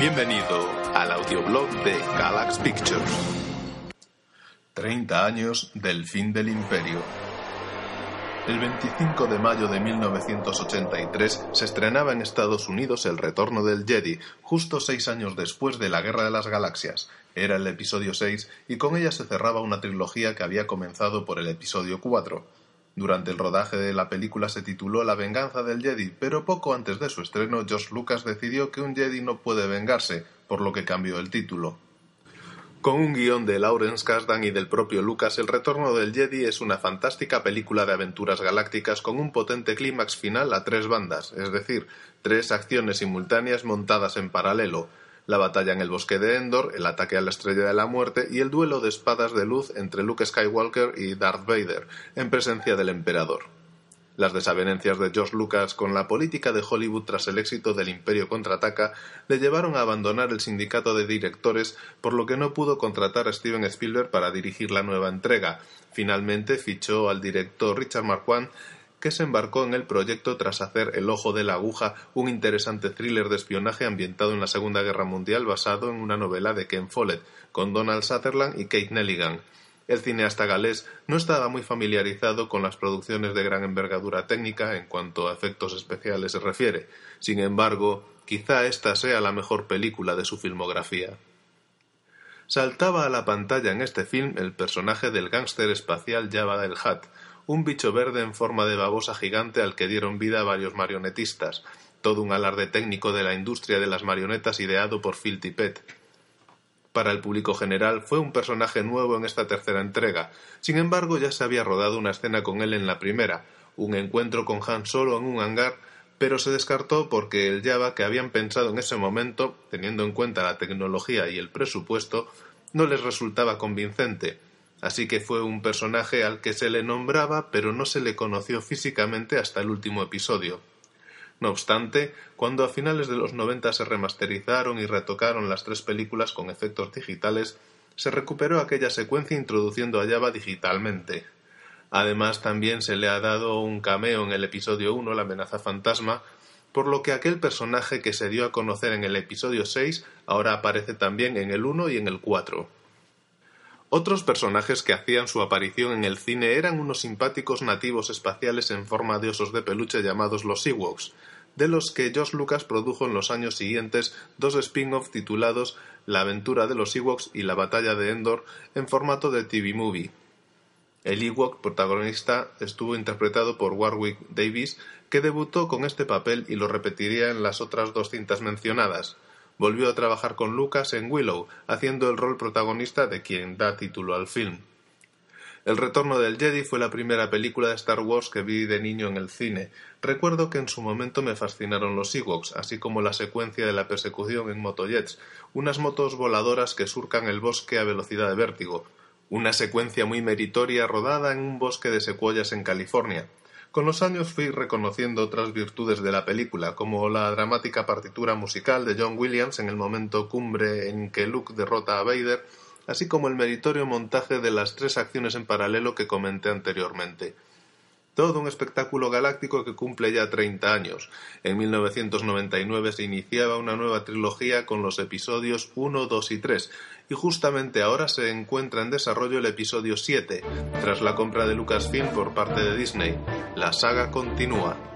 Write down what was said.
Bienvenido al audioblog de Galax Pictures. 30 años del fin del imperio. El 25 de mayo de 1983 se estrenaba en Estados Unidos El Retorno del Jedi, justo seis años después de la Guerra de las Galaxias. Era el episodio 6 y con ella se cerraba una trilogía que había comenzado por el episodio 4. Durante el rodaje de la película se tituló La venganza del Jedi, pero poco antes de su estreno George Lucas decidió que un Jedi no puede vengarse, por lo que cambió el título. Con un guion de Lawrence Kasdan y del propio Lucas, El Retorno del Jedi es una fantástica película de aventuras galácticas con un potente clímax final a tres bandas, es decir, tres acciones simultáneas montadas en paralelo, la batalla en el bosque de Endor, el ataque a la Estrella de la Muerte y el duelo de espadas de luz entre Luke Skywalker y Darth Vader, en presencia del Emperador. Las desavenencias de George Lucas con la política de Hollywood tras el éxito del Imperio contraataca le llevaron a abandonar el sindicato de directores, por lo que no pudo contratar a Steven Spielberg para dirigir la nueva entrega. Finalmente fichó al director Richard Marquand, que se embarcó en el proyecto tras hacer El ojo de la aguja, un interesante thriller de espionaje ambientado en la Segunda Guerra Mundial basado en una novela de Ken Follett, con Donald Sutherland y Kate Nelligan. El cineasta galés no estaba muy familiarizado con las producciones de gran envergadura técnica en cuanto a efectos especiales se refiere. Sin embargo, quizá esta sea la mejor película de su filmografía. Saltaba a la pantalla en este film el personaje del gángster espacial Jabba el Hutt, un bicho verde en forma de babosa gigante al que dieron vida varios marionetistas, todo un alarde técnico de la industria de las marionetas ideado por Phil Tippett. Para el público general fue un personaje nuevo en esta tercera entrega, sin embargo ya se había rodado una escena con él en la primera, un encuentro con Han Solo en un hangar, pero se descartó porque el Java que habían pensado en ese momento, teniendo en cuenta la tecnología y el presupuesto, no les resultaba convincente, así que fue un personaje al que se le nombraba pero no se le conoció físicamente hasta el último episodio. No obstante, cuando a finales de los noventa se remasterizaron y retocaron las tres películas con efectos digitales, se recuperó aquella secuencia introduciendo a Java digitalmente. Además, también se le ha dado un cameo en el episodio 1, La amenaza fantasma, por lo que aquel personaje que se dio a conocer en el episodio 6 ahora aparece también en el 1 y en el 4. Otros personajes que hacían su aparición en el cine eran unos simpáticos nativos espaciales en forma de osos de peluche llamados los Ewoks, de los que Josh Lucas produjo en los años siguientes dos spin-off titulados La aventura de los Ewoks y La batalla de Endor en formato de TV movie. El Ewok protagonista estuvo interpretado por Warwick Davis, que debutó con este papel y lo repetiría en las otras dos cintas mencionadas. Volvió a trabajar con Lucas en Willow, haciendo el rol protagonista de quien da título al film. El retorno del Jedi fue la primera película de Star Wars que vi de niño en el cine. Recuerdo que en su momento me fascinaron los Ewoks, así como la secuencia de la persecución en motojets, unas motos voladoras que surcan el bosque a velocidad de vértigo, una secuencia muy meritoria rodada en un bosque de secuoyas en California. Con los años fui reconociendo otras virtudes de la película, como la dramática partitura musical de John Williams en el momento cumbre en que Luke derrota a Vader, así como el meritorio montaje de las tres acciones en paralelo que comenté anteriormente. Todo un espectáculo galáctico que cumple ya 30 años. En 1999 se iniciaba una nueva trilogía con los episodios 1, 2 y 3, y justamente ahora se encuentra en desarrollo el episodio 7, tras la compra de Lucasfilm por parte de Disney. La saga continúa.